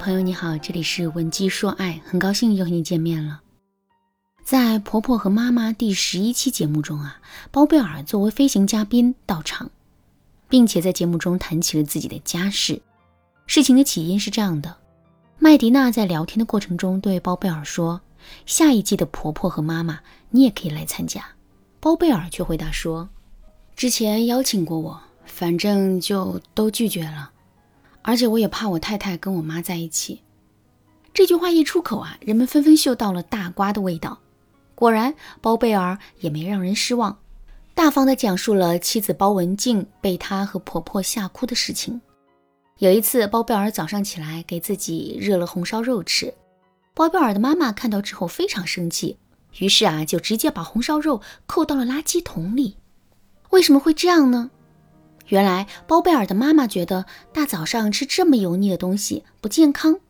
朋友你好，这里是文姬说爱，很高兴又和你见面了。在婆婆和妈妈第十一期节目中啊，包贝尔作为飞行嘉宾到场，并且在节目中谈起了自己的家事。事情的起因是这样的：麦迪娜在聊天的过程中对包贝尔说：“下一季的婆婆和妈妈，你也可以来参加。”包贝尔却回答说：“之前邀请过我，反正就都拒绝了。”而且我也怕我太太跟我妈在一起。这句话一出口啊，人们纷纷嗅到了大瓜的味道。果然，包贝尔也没让人失望，大方地讲述了妻子包文婧被他和婆婆吓哭的事情。有一次，包贝尔早上起来给自己热了红烧肉吃，包贝尔的妈妈看到之后非常生气，于是啊，就直接把红烧肉扣到了垃圾桶里。为什么会这样呢？原来包贝尔的妈妈觉得大早上吃这么油腻的东西不健康，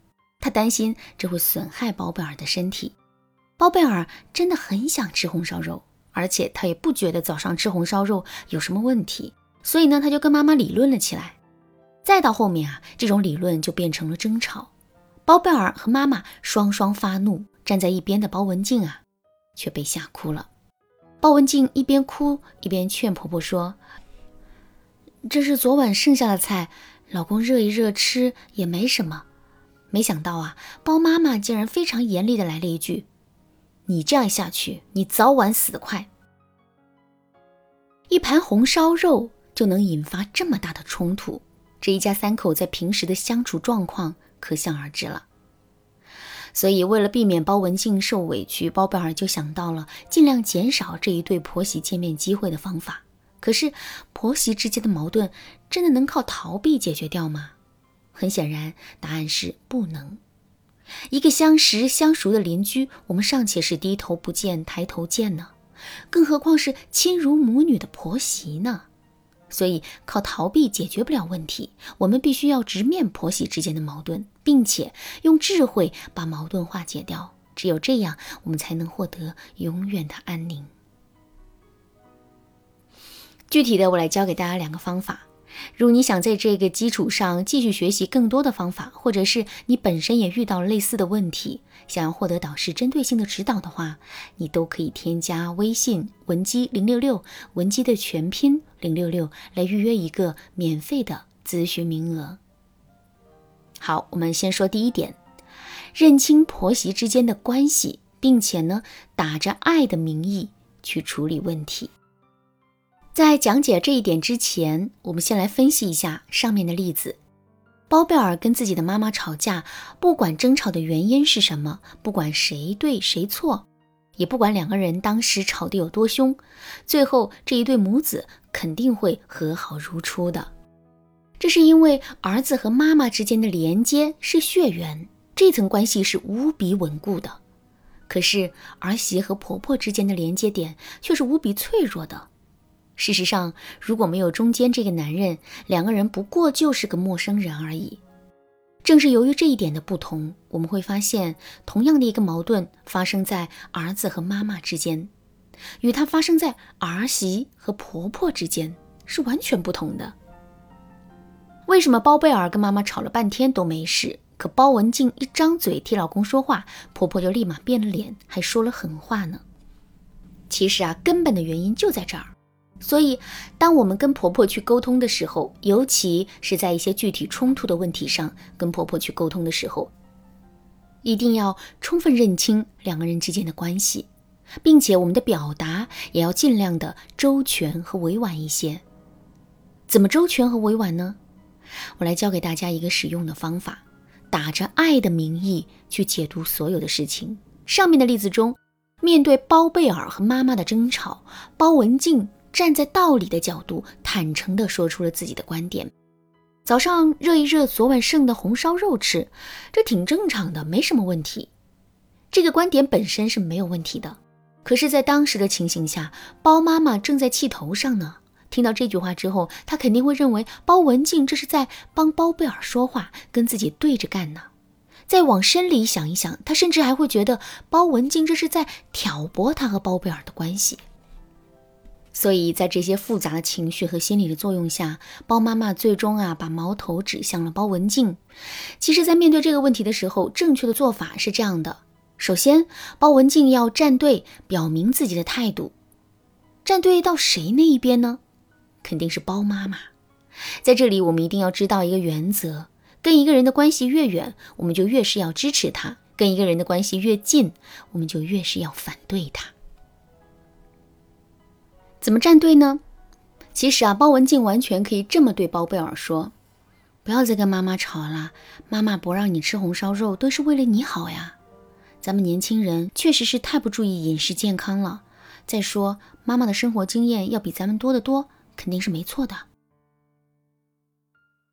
她担心这会损害包贝尔的身体。包贝尔真的很想吃红烧肉，而且他也不觉得早上吃红烧肉有什么问题，所以呢，他就跟妈妈理论了起来。再到后面啊，这种理论就变成了争吵，包贝尔和妈妈双双发怒，站在一边的包文婧啊，却被吓哭了。包文婧一边哭一边劝婆婆说。这是昨晚剩下的菜，老公热一热吃也没什么。没想到啊，包妈妈竟然非常严厉的来了一句：“你这样下去，你早晚死得快。”一盘红烧肉就能引发这么大的冲突，这一家三口在平时的相处状况可想而知了。所以，为了避免包文婧受委屈，包贝尔就想到了尽量减少这一对婆媳见面机会的方法。可是，婆媳之间的矛盾真的能靠逃避解决掉吗？很显然，答案是不能。一个相识相熟的邻居，我们尚且是低头不见抬头见呢，更何况是亲如母女的婆媳呢？所以，靠逃避解决不了问题，我们必须要直面婆媳之间的矛盾，并且用智慧把矛盾化解掉。只有这样，我们才能获得永远的安宁。具体的，我来教给大家两个方法。如果你想在这个基础上继续学习更多的方法，或者是你本身也遇到了类似的问题，想要获得导师针对性的指导的话，你都可以添加微信文姬零六六，文姬的全拼零六六，来预约一个免费的咨询名额。好，我们先说第一点，认清婆媳之间的关系，并且呢，打着爱的名义去处理问题。在讲解这一点之前，我们先来分析一下上面的例子。包贝尔跟自己的妈妈吵架，不管争吵的原因是什么，不管谁对谁错，也不管两个人当时吵得有多凶，最后这一对母子肯定会和好如初的。这是因为儿子和妈妈之间的连接是血缘，这层关系是无比稳固的。可是儿媳和婆婆之间的连接点却是无比脆弱的。事实上，如果没有中间这个男人，两个人不过就是个陌生人而已。正是由于这一点的不同，我们会发现，同样的一个矛盾发生在儿子和妈妈之间，与它发生在儿媳和婆婆之间是完全不同的。为什么包贝尔跟妈妈吵了半天都没事，可包文婧一张嘴替老公说话，婆婆就立马变了脸，还说了狠话呢？其实啊，根本的原因就在这儿。所以，当我们跟婆婆去沟通的时候，尤其是在一些具体冲突的问题上跟婆婆去沟通的时候，一定要充分认清两个人之间的关系，并且我们的表达也要尽量的周全和委婉一些。怎么周全和委婉呢？我来教给大家一个实用的方法：打着爱的名义去解读所有的事情。上面的例子中，面对包贝尔和妈妈的争吵，包文婧。站在道理的角度，坦诚地说出了自己的观点。早上热一热昨晚剩的红烧肉吃，这挺正常的，没什么问题。这个观点本身是没有问题的。可是，在当时的情形下，包妈妈正在气头上呢。听到这句话之后，她肯定会认为包文静这是在帮包贝尔说话，跟自己对着干呢。再往深里想一想，她甚至还会觉得包文静这是在挑拨她和包贝尔的关系。所以在这些复杂的情绪和心理的作用下，包妈妈最终啊把矛头指向了包文静。其实，在面对这个问题的时候，正确的做法是这样的：首先，包文静要站队，表明自己的态度。站队到谁那一边呢？肯定是包妈妈。在这里，我们一定要知道一个原则：跟一个人的关系越远，我们就越是要支持他；跟一个人的关系越近，我们就越是要反对他。怎么站队呢？其实啊，包文静完全可以这么对包贝尔说：“不要再跟妈妈吵了，妈妈不让你吃红烧肉都是为了你好呀。咱们年轻人确实是太不注意饮食健康了。再说，妈妈的生活经验要比咱们多得多，肯定是没错的。”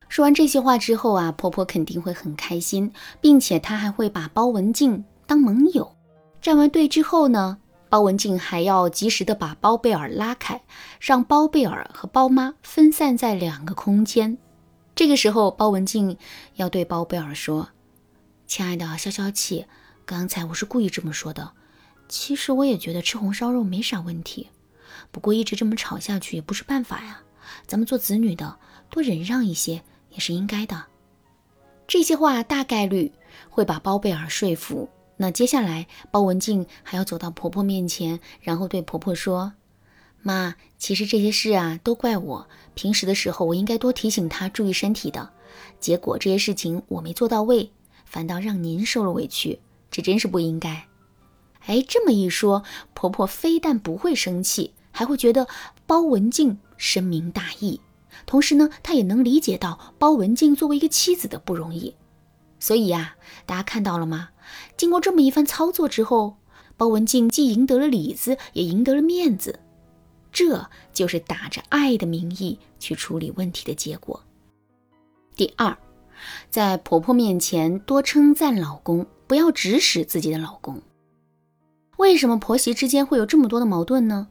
说完这些话之后啊，婆婆肯定会很开心，并且她还会把包文静当盟友。站完队之后呢？包文静还要及时的把包贝尔拉开，让包贝尔和包妈分散在两个空间。这个时候，包文静要对包贝尔说：“亲爱的，消消气，刚才我是故意这么说的。其实我也觉得吃红烧肉没啥问题，不过一直这么吵下去也不是办法呀。咱们做子女的，多忍让一些也是应该的。”这些话大概率会把包贝尔说服。那接下来，包文静还要走到婆婆面前，然后对婆婆说：“妈，其实这些事啊，都怪我。平时的时候，我应该多提醒她注意身体的。结果这些事情我没做到位，反倒让您受了委屈，这真是不应该。”哎，这么一说，婆婆非但不会生气，还会觉得包文静深明大义。同时呢，她也能理解到包文静作为一个妻子的不容易。所以呀，大家看到了吗？经过这么一番操作之后，包文静既赢得了里子，也赢得了面子。这就是打着爱的名义去处理问题的结果。第二，在婆婆面前多称赞老公，不要指使自己的老公。为什么婆媳之间会有这么多的矛盾呢？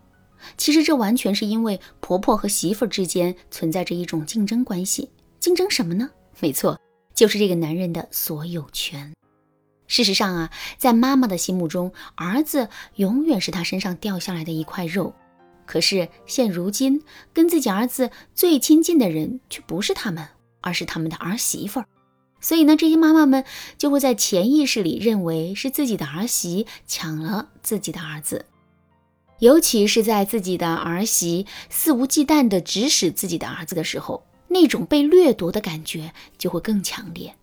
其实这完全是因为婆婆和媳妇之间存在着一种竞争关系。竞争什么呢？没错，就是这个男人的所有权。事实上啊，在妈妈的心目中，儿子永远是她身上掉下来的一块肉。可是现如今，跟自己儿子最亲近的人却不是他们，而是他们的儿媳妇儿。所以呢，这些妈妈们就会在潜意识里认为是自己的儿媳抢了自己的儿子。尤其是在自己的儿媳肆无忌惮地指使自己的儿子的时候，那种被掠夺的感觉就会更强烈。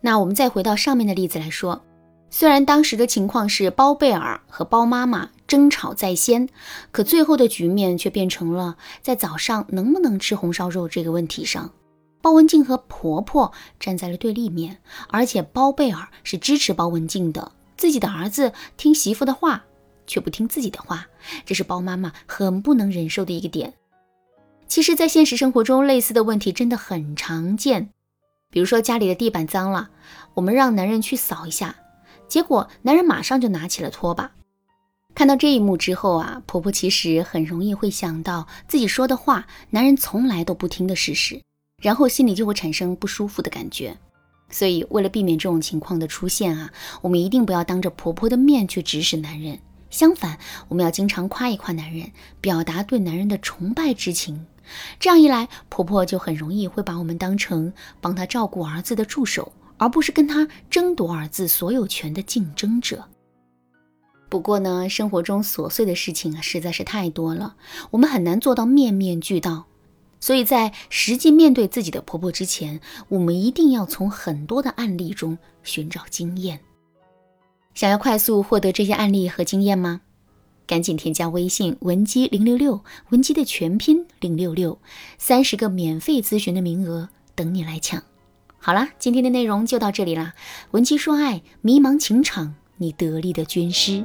那我们再回到上面的例子来说，虽然当时的情况是包贝尔和包妈妈争吵在先，可最后的局面却变成了在早上能不能吃红烧肉这个问题上，包文静和婆婆站在了对立面，而且包贝尔是支持包文静的，自己的儿子听媳妇的话却不听自己的话，这是包妈妈很不能忍受的一个点。其实，在现实生活中，类似的问题真的很常见。比如说家里的地板脏了，我们让男人去扫一下，结果男人马上就拿起了拖把。看到这一幕之后啊，婆婆其实很容易会想到自己说的话，男人从来都不听的事实，然后心里就会产生不舒服的感觉。所以为了避免这种情况的出现啊，我们一定不要当着婆婆的面去指使男人，相反，我们要经常夸一夸男人，表达对男人的崇拜之情。这样一来，婆婆就很容易会把我们当成帮她照顾儿子的助手，而不是跟她争夺儿子所有权的竞争者。不过呢，生活中琐碎的事情啊实在是太多了，我们很难做到面面俱到。所以在实际面对自己的婆婆之前，我们一定要从很多的案例中寻找经验。想要快速获得这些案例和经验吗？赶紧添加微信文姬零六六，文姬的全拼零六六，三十个免费咨询的名额等你来抢。好了，今天的内容就到这里啦。文姬说爱，迷茫情场，你得力的军师。